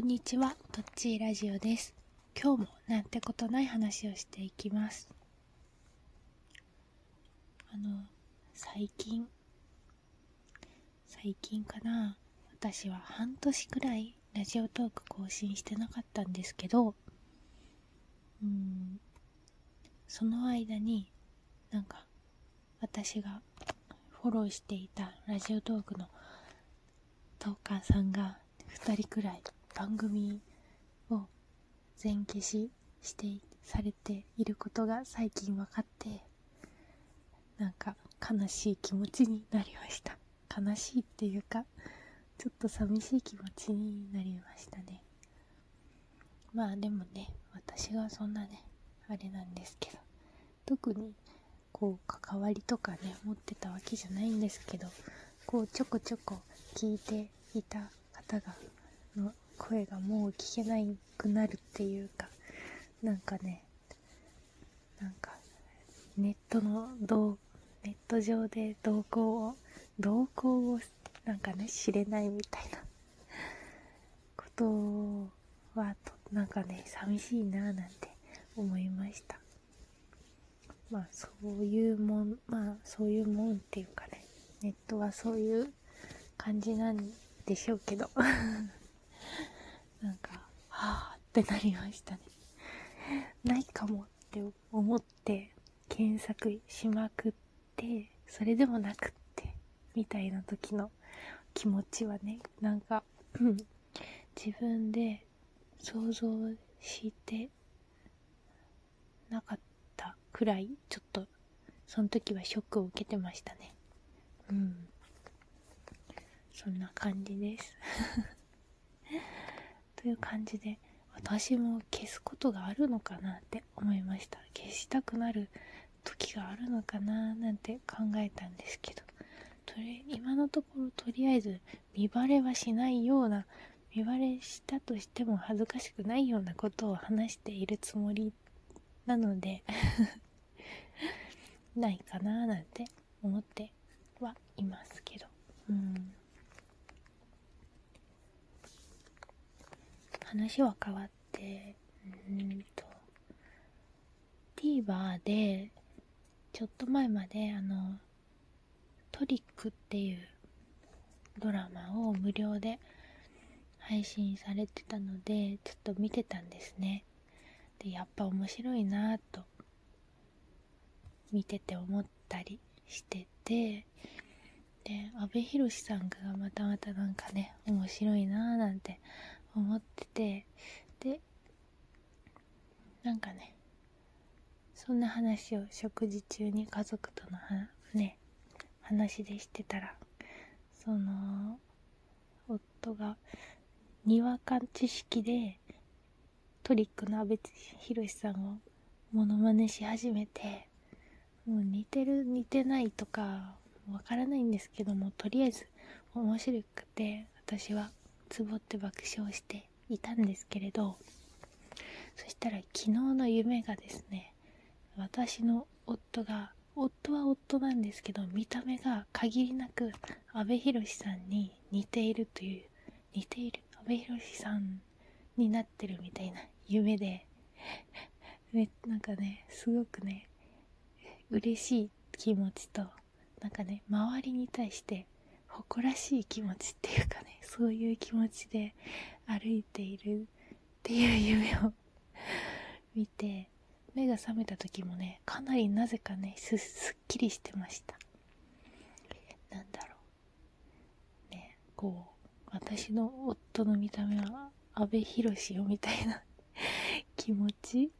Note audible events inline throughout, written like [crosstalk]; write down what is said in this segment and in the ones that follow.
こんにちは、とっちーラジオです。今日もなんてことない話をしていきます。あの、最近、最近かな、私は半年くらいラジオトーク更新してなかったんですけど、うん、その間に、なんか、私がフォローしていたラジオトークのトーカーさんが2人くらい番組を全消ししてされていることが最近分かってなんか悲しい気持ちになりました。悲しいっていうかちょっと寂しい気持ちになりましたね。まあでもね私がそんなねあれなんですけど特にこう関わりとかね持ってたわけじゃないんですけどこうちょこちょこ聞いていた方がの声がもう聞けなくなるっていうかなんかねなんかネットの動ネット上で動向を動向をなんかね知れないみたいな [laughs] ことはなんかね寂しいななんて思いました。まあそういうもんまあそういうもんっていうかねネットはそういう感じなんでしょうけど。[laughs] なんか、はぁってなりましたね。ないかもって思って検索しまくって、それでもなくって、みたいな時の気持ちはね、なんか、自分で想像してなかったくらい、ちょっと、その時はショックを受けてましたね。うん。そんな感じですという感じで私も消すことがあるのかなって思いました。消したくなる時があるのかななんて考えたんですけど。とり今のところとりあえず見バレはしないような見バレしたとしても恥ずかしくないようなことを話しているつもりなので [laughs] ないかななんて思ってはいますけど。うん。話は変わって、うーんと、TVer で、ちょっと前まで、あの、トリックっていうドラマを無料で配信されてたので、ちょっと見てたんですね。で、やっぱ面白いなぁと、見てて思ったりしてて、で、阿部寛さんがまたまたなんかね、面白いなぁなんて思っててでなんかねそんな話を食事中に家族とのね話でしてたらその夫がにわか知識でトリックの阿部寛さんをモノマネし始めてもう似てる似てないとかわからないんですけどもとりあえず面白くて私はつぼって爆笑していたんですけれどそしたら昨日の夢がですね私の夫が夫は夫なんですけど見た目が限りなく阿部寛さんに似ているという似ている阿部寛さんになってるみたいな夢で [laughs] なんかねすごくね嬉しい気持ちとなんかね周りに対して誇らしい気持ちっていうかねそういう気持ちで歩いているっていう夢を見て目が覚めた時もねかなりなぜかねすすっきりしてました。なんだろう。ねこう私の夫の見た目は阿部寛よみたいな [laughs] 気持ち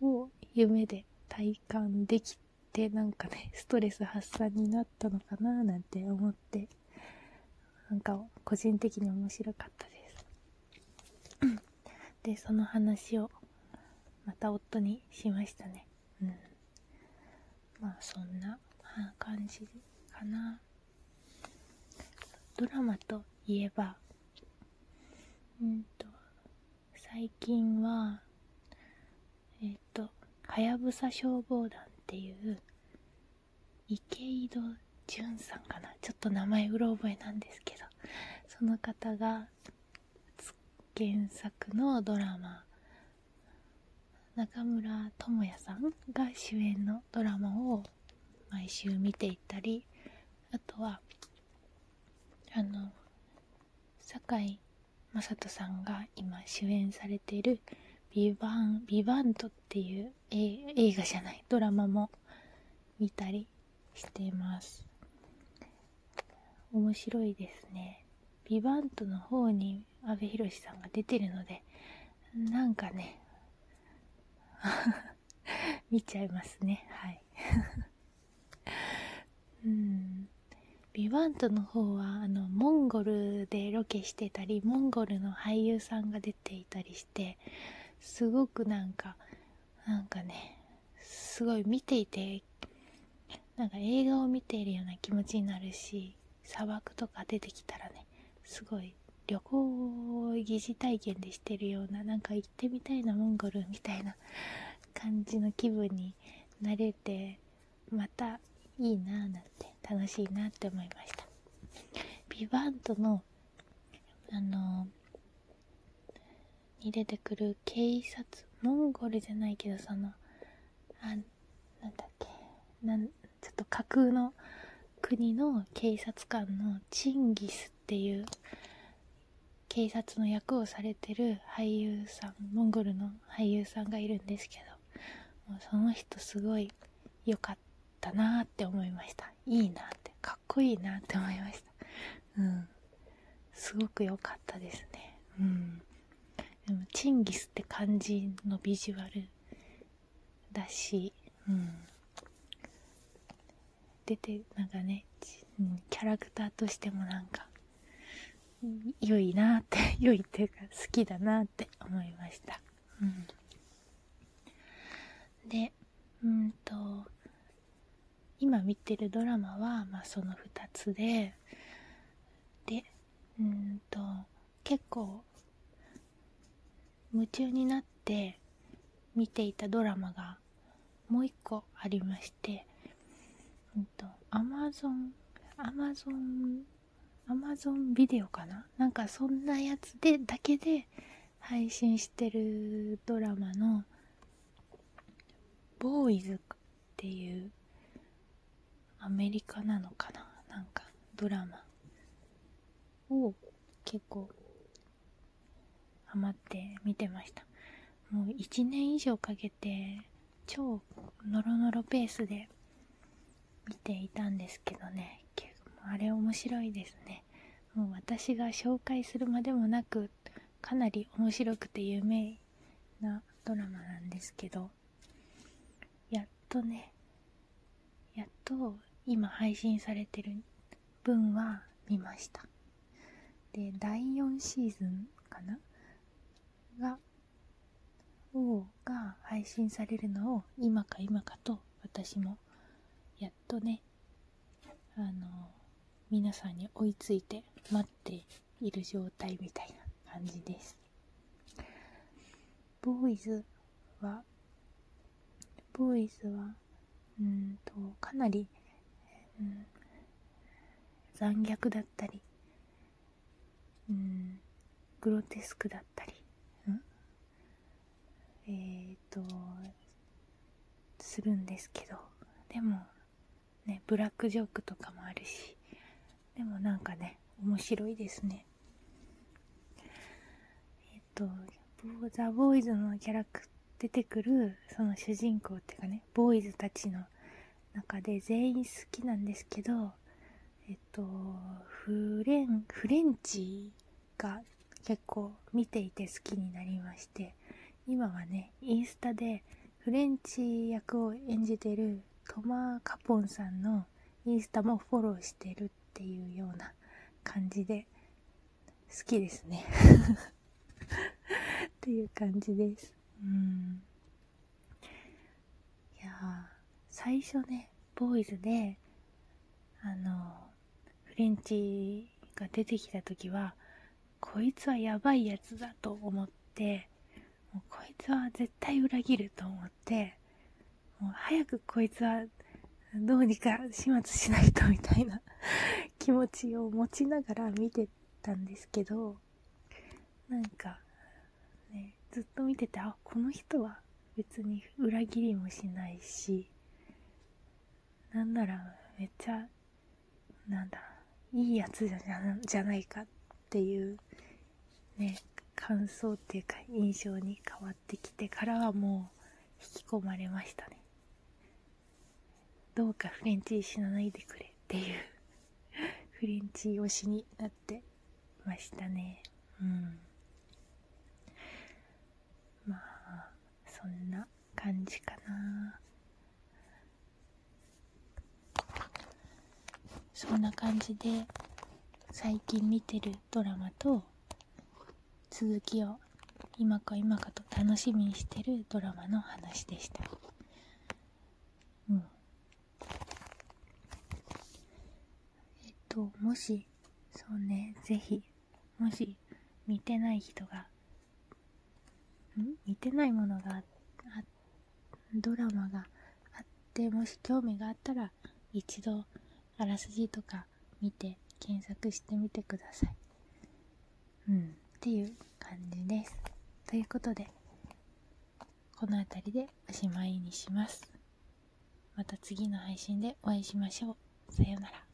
を夢で体感できてなんかねストレス発散になったのかななんて思って。なんか個人的に面白かったです。でその話をまた夫にしましたね。うん。まあそんな感じかな。ドラマといえばうんと最近はえっ、とはやぶさ消防団っていう池井戸潤さんかなちょっと名前うろ覚えなんですけどその方が原作のドラマ中村智也さんが主演のドラマを毎週見ていったりあとはあの堺雅人さんが今主演されているビバン、ビバントっていう映画じゃない、ドラマも見たりしています。面白いですね。ビバントの方に阿部寛さんが出てるので、なんかね、[laughs] 見ちゃいますね。はい。[laughs] うん。ビバントの方は、あの、モンゴルでロケしてたり、モンゴルの俳優さんが出ていたりして、すごくなんか、なんかね、すごい見ていて、なんか映画を見ているような気持ちになるし、砂漠とか出てきたらね、すごい旅行疑似体験でしてるような、なんか行ってみたいなモンゴルみたいな感じの気分になれて、またいいなぁなんて楽しいなって思いました。ビバントの、あの、に出てくる警察、モンゴルじゃないけど、その、あ、なんだっけ、なん、ちょっと架空の国の警察官のチンギスっていう警察の役をされてる俳優さん、モンゴルの俳優さんがいるんですけど、もうその人すごい良かったなって思いました。いいなって、かっこいいなって思いました。うん。すごく良かったですね。うん。でもチンギスって感じのビジュアルだし、うん。出て、なんかね、キャラクターとしてもなんか、良いなって、[laughs] 良いっていうか好きだなって思いました。うん。で、うんと、今見てるドラマは、まあその2つで、で、うんと、結構夢中になって見ていたドラマがもう一個ありまして、うんと、アマゾン、アマゾン、アマゾンビデオかな？なんかそんなやつで、だけで配信してるドラマの、ボーイズっていうアメリカなのかな？なんかドラマを結構ハマって見てました。もう1年以上かけて超ノロノロペースで見ていたんですけどね、あれ面白いですね。もう私が紹介するまでもなく、かなり面白くて有名なドラマなんですけど、やっとね、やっと今配信されてる分は見ました。で、第4シーズンかなが、をが配信されるのを今か今かと私もやっとね、あの、皆さんに追いついて待っている状態みたいな感じです。ボーイズは、ボーイズは、うんと、かなり、うん、残虐だったり、うん、グロテスクだったり、えっ、と、するんですけど、でも、ね、ブラックジョークとかもあるし、でもなんかね、面白いですね。えっ、と、ザ・ボーイズのキャラク出てくる、その主人公っていうかね、ボーイズたちの中で全員好きなんですけど、えっと、フレン、フレンチが結構見ていて好きになりまして、今はね、インスタでフレンチ役を演じてるトマー・カポンさんのインスタもフォローしてるっていうような感じで好きですね [laughs] っていう感じです。うん。いや最初ね、ボーイズで、あの、フレンチが出てきた時は、こいつはやばいやつだと思って、もうこいつは絶対裏切ると思って、もう早くこいつはどうにか始末しないとみたいな [laughs] 気持ちを持ちながら見てたんですけど、なんか、ねずっと見ててあこの人は別に裏切りもしないしなんならめっちゃなんだいいやつじゃじゃないかっていうね感想っていうか印象に変わってきてからはもう引き込まれましたね。どうかフレンチ死なないでくれっていう。[laughs] フレンチ推しになってましたね。うん。まあそんな感じかな。そんな感じで最近見てるドラマと続きを今か今かと楽しみにしてるドラマの話でした。うん。えっともしそうねぜひもし見てない人がん？見てないものがあドラマがあってもし興味があったら一度あらすじとか見て検索してみてください。うん。っていう感じです。ということでこの辺りでおしまいにします。また次の配信でお会いしましょう。さようなら。